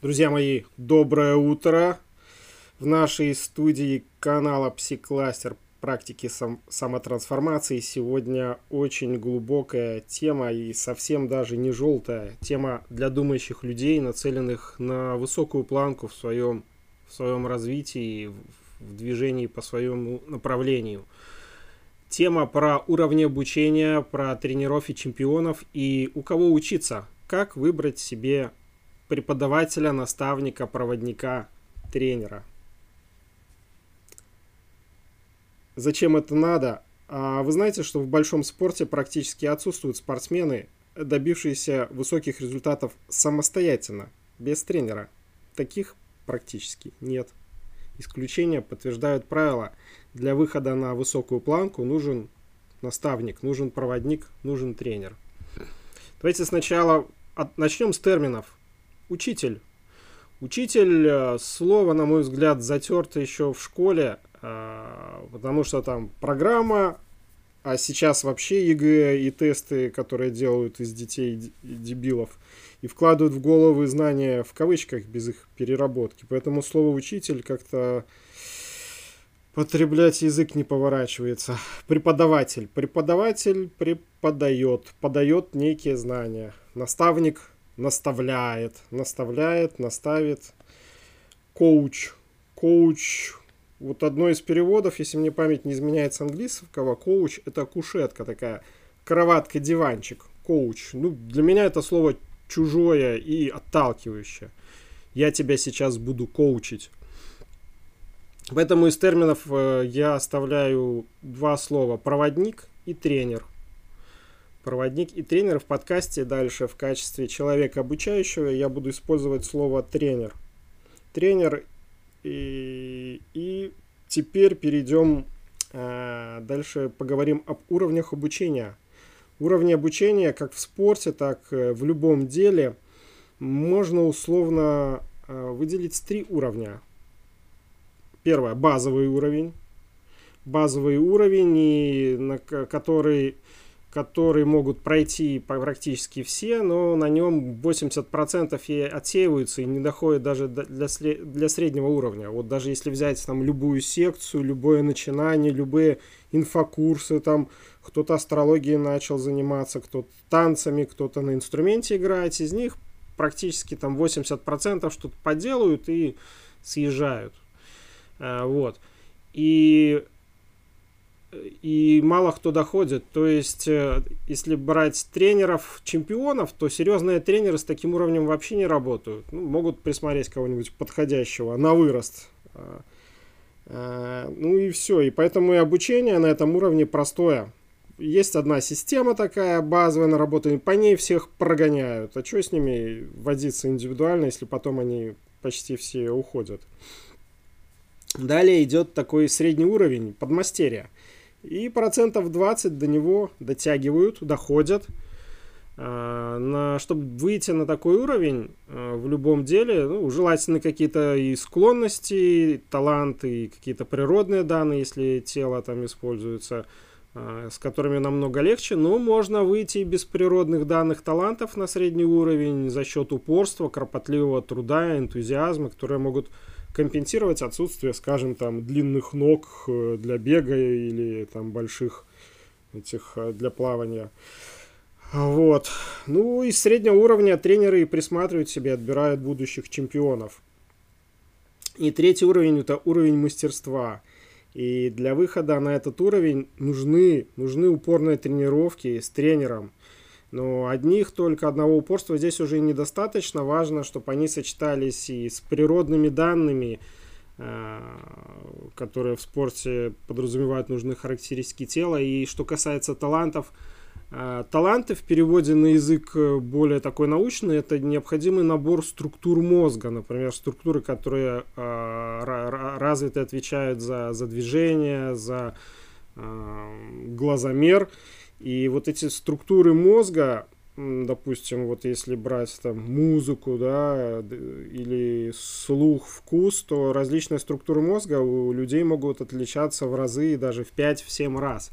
Друзья мои, доброе утро! В нашей студии канала Псикластер практики сам, самотрансформации сегодня очень глубокая тема и совсем даже не желтая. Тема для думающих людей, нацеленных на высокую планку в своем, в своем развитии, в движении по своему направлению. Тема про уровни обучения, про тренировки чемпионов и у кого учиться, как выбрать себе преподавателя, наставника, проводника, тренера. Зачем это надо? А вы знаете, что в большом спорте практически отсутствуют спортсмены, добившиеся высоких результатов самостоятельно, без тренера. Таких практически нет. Исключения подтверждают правила. Для выхода на высокую планку нужен наставник, нужен проводник, нужен тренер. Давайте сначала от, начнем с терминов. Учитель. Учитель, э, слово, на мой взгляд, затерто еще в школе, э, потому что там программа, а сейчас вообще ЕГЭ и тесты, которые делают из детей дебилов, и вкладывают в головы знания в кавычках без их переработки. Поэтому слово учитель как-то употреблять язык не поворачивается. Преподаватель. Преподаватель преподает, подает некие знания. Наставник наставляет, наставляет, наставит. Коуч, коуч. Вот одно из переводов, если мне память не изменяет с английского, коуч это кушетка такая, кроватка, диванчик, коуч. Ну, для меня это слово чужое и отталкивающее. Я тебя сейчас буду коучить. Поэтому из терминов э, я оставляю два слова. Проводник и тренер – проводник и тренер в подкасте дальше в качестве человека обучающего я буду использовать слово тренер. Тренер и, и теперь перейдем э, дальше поговорим об уровнях обучения. Уровни обучения как в спорте, так и в любом деле можно условно э, выделить три уровня. Первое базовый уровень. Базовый уровень, и на который который могут пройти практически все, но на нем 80% и отсеиваются и не доходят даже для, для среднего уровня. Вот даже если взять там любую секцию, любое начинание, любые инфокурсы, там кто-то астрологией начал заниматься, кто-то танцами, кто-то на инструменте играет, из них практически там 80% что-то поделают и съезжают. А, вот. И и мало кто доходит. То есть, э, если брать тренеров, чемпионов, то серьезные тренеры с таким уровнем вообще не работают. Ну, могут присмотреть кого-нибудь подходящего на вырост. А, а, ну и все. И поэтому и обучение на этом уровне простое. Есть одна система такая базовая наработанная, по ней всех прогоняют. А что с ними водиться индивидуально, если потом они почти все уходят? Далее идет такой средний уровень, подмастерья. И процентов 20 до него дотягивают, доходят. А, на, чтобы выйти на такой уровень а, в любом деле, ну, желательно какие-то и склонности, и таланты, и какие-то природные данные, если тело там используется, а, с которыми намного легче, но можно выйти и без природных данных талантов на средний уровень за счет упорства, кропотливого труда, энтузиазма, которые могут компенсировать отсутствие, скажем, там, длинных ног э, для бега или там больших этих э, для плавания. Вот. Ну, из среднего уровня тренеры и присматривают себе, отбирают будущих чемпионов. И третий уровень – это уровень мастерства. И для выхода на этот уровень нужны, нужны упорные тренировки с тренером – но одних только одного упорства здесь уже недостаточно. Важно, чтобы они сочетались и с природными данными, э, которые в спорте подразумевают нужные характеристики тела. И что касается талантов, э, таланты в переводе на язык более такой научный, это необходимый набор структур мозга. Например, структуры, которые э, развиты, отвечают за, за движение, за глазомер. И вот эти структуры мозга, допустим, вот если брать там музыку, да, или слух, вкус, то различные структуры мозга у людей могут отличаться в разы, даже в 5-7 раз.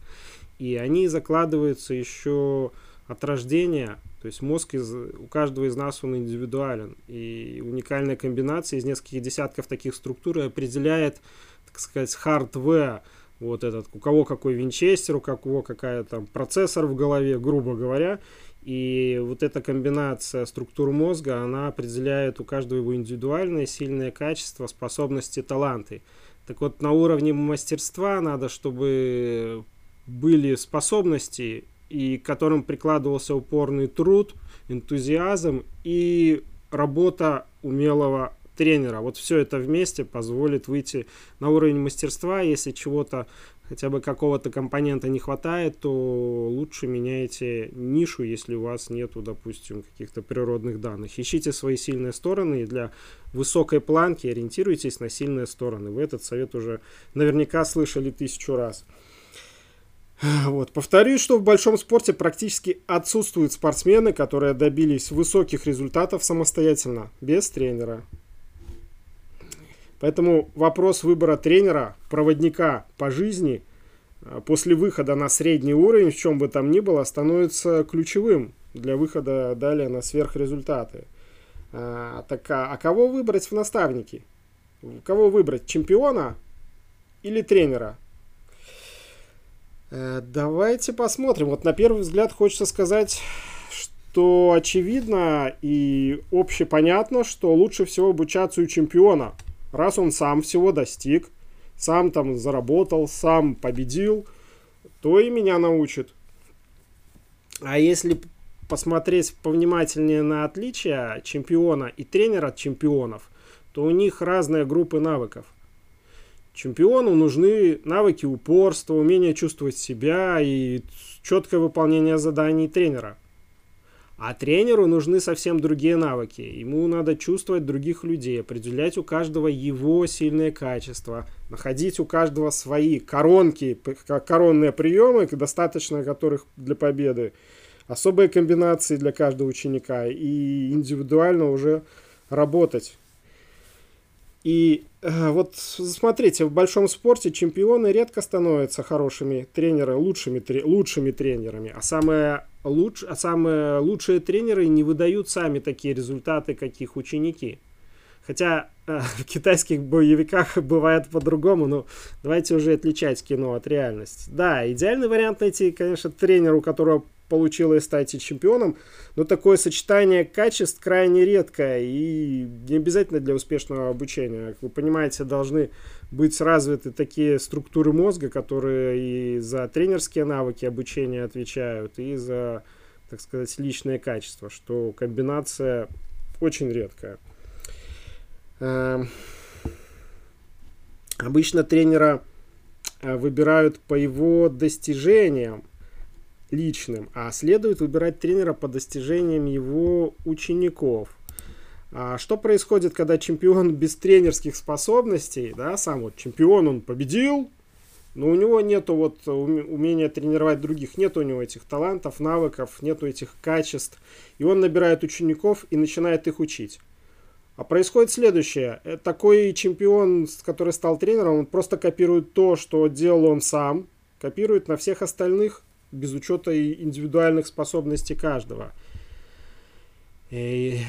И они закладываются еще от рождения. То есть мозг из, у каждого из нас он индивидуален. И уникальная комбинация из нескольких десятков таких структур определяет, так сказать, hardware, вот этот, у кого какой винчестер, у кого какая там процессор в голове, грубо говоря. И вот эта комбинация структур мозга, она определяет у каждого его индивидуальное сильное качество, способности, таланты. Так вот, на уровне мастерства надо, чтобы были способности, и к которым прикладывался упорный труд, энтузиазм и работа умелого тренера. Вот все это вместе позволит выйти на уровень мастерства. Если чего-то, хотя бы какого-то компонента не хватает, то лучше меняйте нишу, если у вас нету, допустим, каких-то природных данных. Ищите свои сильные стороны и для высокой планки ориентируйтесь на сильные стороны. Вы этот совет уже наверняка слышали тысячу раз. Вот. Повторюсь, что в большом спорте практически отсутствуют спортсмены, которые добились высоких результатов самостоятельно, без тренера. Поэтому вопрос выбора тренера, проводника по жизни а, после выхода на средний уровень, в чем бы там ни было, становится ключевым для выхода далее на сверхрезультаты. А, так, а, а кого выбрать в наставники? Кого выбрать, чемпиона или тренера? Э, давайте посмотрим. Вот на первый взгляд хочется сказать, что очевидно и общепонятно, что лучше всего обучаться у чемпиона. Раз он сам всего достиг, сам там заработал, сам победил, то и меня научит. А если посмотреть повнимательнее на отличия чемпиона и тренера от чемпионов, то у них разные группы навыков. Чемпиону нужны навыки упорства, умение чувствовать себя и четкое выполнение заданий тренера. А тренеру нужны совсем другие навыки. Ему надо чувствовать других людей, определять у каждого его сильные качества, находить у каждого свои коронки, коронные приемы, достаточно которых для победы, особые комбинации для каждого ученика и индивидуально уже работать. И э, вот смотрите, в большом спорте чемпионы редко становятся хорошими тренерами, лучшими, тре, лучшими тренерами, а самые, луч, а самые лучшие тренеры не выдают сами такие результаты, каких ученики. Хотя э, в китайских боевиках бывает по-другому, но давайте уже отличать кино от реальности. Да, идеальный вариант найти, конечно, тренеру, у которого получилось стать чемпионом, но такое сочетание качеств крайне редкое и не обязательно для успешного обучения. Как вы понимаете, должны быть развиты такие структуры мозга, которые и за тренерские навыки обучения отвечают, и за, так сказать, личные качества, что комбинация очень редкая. Эм, обычно тренера э, выбирают по его достижениям, личным, а следует выбирать тренера по достижениям его учеников. А что происходит, когда чемпион без тренерских способностей, да, сам вот чемпион, он победил, но у него нету вот умения тренировать других, нет у него этих талантов, навыков, нету этих качеств, и он набирает учеников и начинает их учить. А происходит следующее. Э, такой чемпион, который стал тренером, он просто копирует то, что делал он сам, копирует на всех остальных, без учета индивидуальных способностей каждого. И,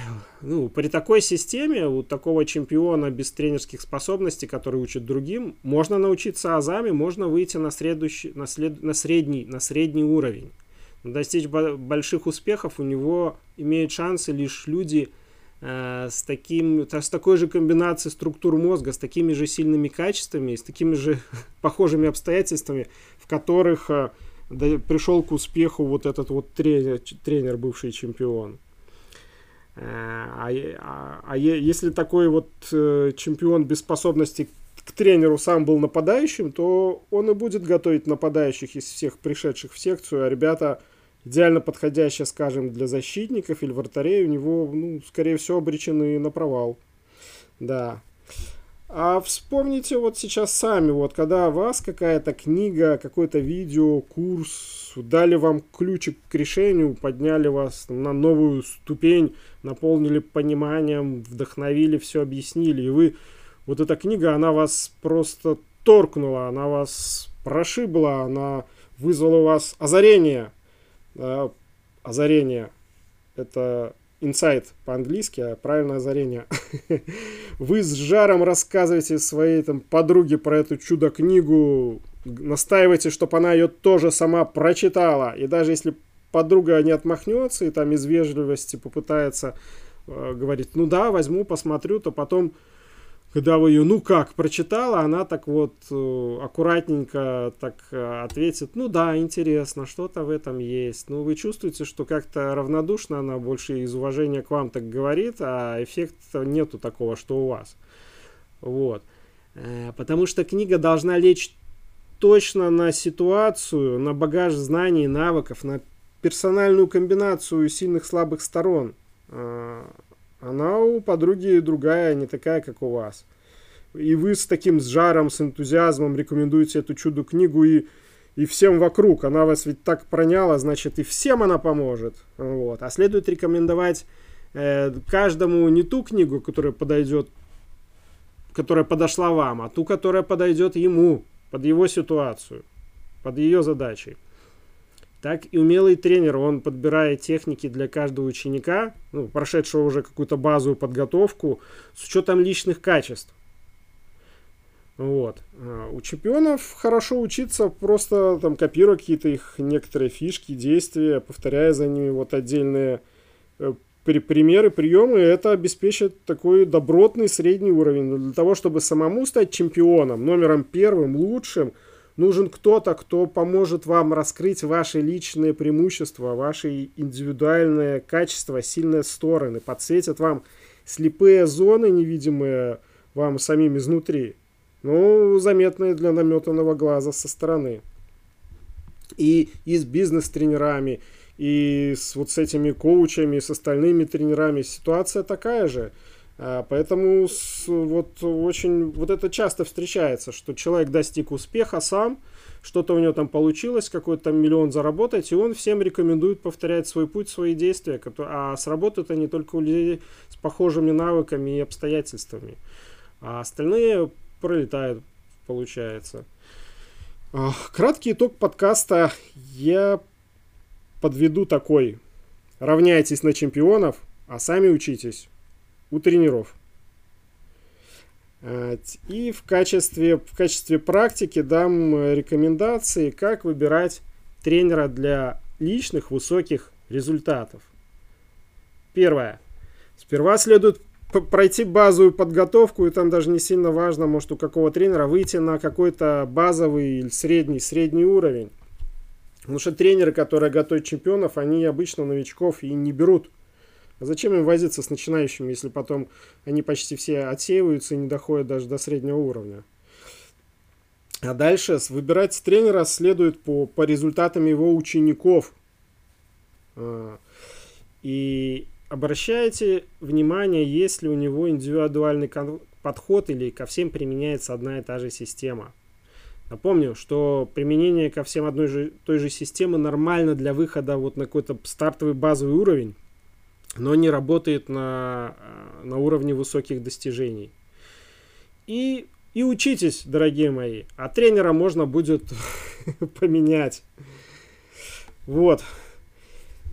ну, при такой системе у такого чемпиона без тренерских способностей, который учит другим, можно научиться азами, можно выйти на, следующий, на, след, на, средний, на средний уровень. Но достичь больших успехов у него имеют шансы лишь люди с, таким, с такой же комбинацией структур мозга, с такими же сильными качествами, с такими же похожими обстоятельствами, в которых э, пришел к успеху вот этот вот тренер, тренер бывший чемпион. Э, а, а, а если такой вот э, чемпион без способности к тренеру сам был нападающим, то он и будет готовить нападающих из всех пришедших в секцию, а ребята идеально подходящие, скажем, для защитников или вратарей, у него, ну, скорее всего, обречены на провал. Да. А вспомните вот сейчас сами, вот когда вас какая-то книга, какое-то видео, курс, дали вам ключик к решению, подняли вас на новую ступень, наполнили пониманием, вдохновили, все объяснили, и вы, вот эта книга, она вас просто торкнула, она вас прошибла, она вызвала у вас озарение, озарение, Это инсайт по-английски, а правильное озарение. Вы с жаром рассказываете своей там подруге про эту чудо-книгу, настаиваете, чтобы она ее тоже сама прочитала. И даже если подруга не отмахнется и там из вежливости попытается э, говорить, ну да, возьму, посмотрю, то потом когда вы ее, ну как, прочитала, она так вот э, аккуратненько так э, ответит, ну да, интересно, что-то в этом есть. Ну вы чувствуете, что как-то равнодушно она больше из уважения к вам так говорит, а эффекта нету такого, что у вас. Вот. Э, потому что книга должна лечь точно на ситуацию, на багаж знаний, навыков, на персональную комбинацию сильных слабых сторон она у подруги другая, не такая, как у вас. И вы с таким с жаром, с энтузиазмом рекомендуете эту чудо-книгу и, и всем вокруг. Она вас ведь так проняла, значит, и всем она поможет. Вот. А следует рекомендовать э, каждому не ту книгу, которая подойдет, которая подошла вам, а ту, которая подойдет ему, под его ситуацию, под ее задачей так и умелый тренер, он подбирает техники для каждого ученика, ну, прошедшего уже какую-то базовую подготовку, с учетом личных качеств. Вот. А у чемпионов хорошо учиться, просто там копируя какие-то их некоторые фишки, действия, повторяя за ними вот отдельные э, примеры, приемы, это обеспечит такой добротный средний уровень. Для того, чтобы самому стать чемпионом, номером первым, лучшим – Нужен кто-то, кто поможет вам раскрыть ваши личные преимущества, ваши индивидуальные качества, сильные стороны, подсветят вам слепые зоны, невидимые вам самим изнутри, но заметные для наметанного глаза со стороны. И, и с бизнес-тренерами, и с вот с этими коучами, с остальными тренерами. Ситуация такая же – а, поэтому вот очень вот это часто встречается, что человек достиг успеха сам, что-то у него там получилось, какой-то там миллион заработать, и он всем рекомендует повторять свой путь, свои действия, а сработают они только у людей с похожими навыками и обстоятельствами. А остальные пролетают, получается. А, краткий итог подкаста я подведу такой. Равняйтесь на чемпионов, а сами учитесь у тренеров. А, и в качестве, в качестве практики дам э, рекомендации, как выбирать тренера для личных высоких результатов. Первое. Сперва следует пройти базовую подготовку, и там даже не сильно важно, может, у какого тренера выйти на какой-то базовый или средний, средний уровень. Потому что тренеры, которые готовят чемпионов, они обычно новичков и не берут. А зачем им возиться с начинающими, если потом они почти все отсеиваются и не доходят даже до среднего уровня? А дальше выбирать тренера следует по, по результатам его учеников. А, и обращайте внимание, есть ли у него индивидуальный подход или ко всем применяется одна и та же система. Напомню, что применение ко всем одной же, той же системы нормально для выхода вот на какой-то стартовый базовый уровень но не работает на, э, на уровне высоких достижений. И, и учитесь, дорогие мои, а тренера можно будет поменять. Вот.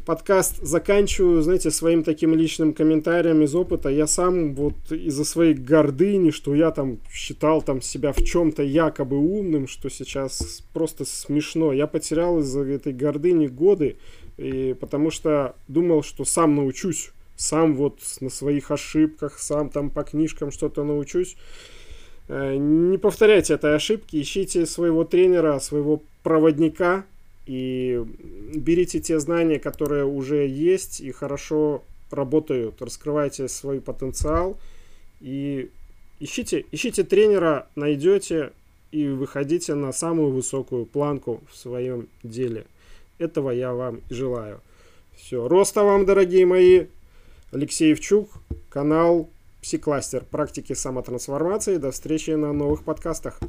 Подкаст заканчиваю, знаете, своим таким личным комментарием из опыта. Я сам вот из-за своей гордыни, что я там считал там себя в чем-то якобы умным, что сейчас просто смешно. Я потерял из-за этой гордыни годы, и потому что думал, что сам научусь, сам вот на своих ошибках, сам там по книжкам что-то научусь. Э, не повторяйте этой ошибки, ищите своего тренера, своего проводника и берите те знания, которые уже есть и хорошо работают, раскрывайте свой потенциал и ищите, ищите тренера, найдете и выходите на самую высокую планку в своем деле. Этого я вам и желаю. Все. Роста вам, дорогие мои. Алексей Евчук, канал Псикластер. Практики самотрансформации. До встречи на новых подкастах.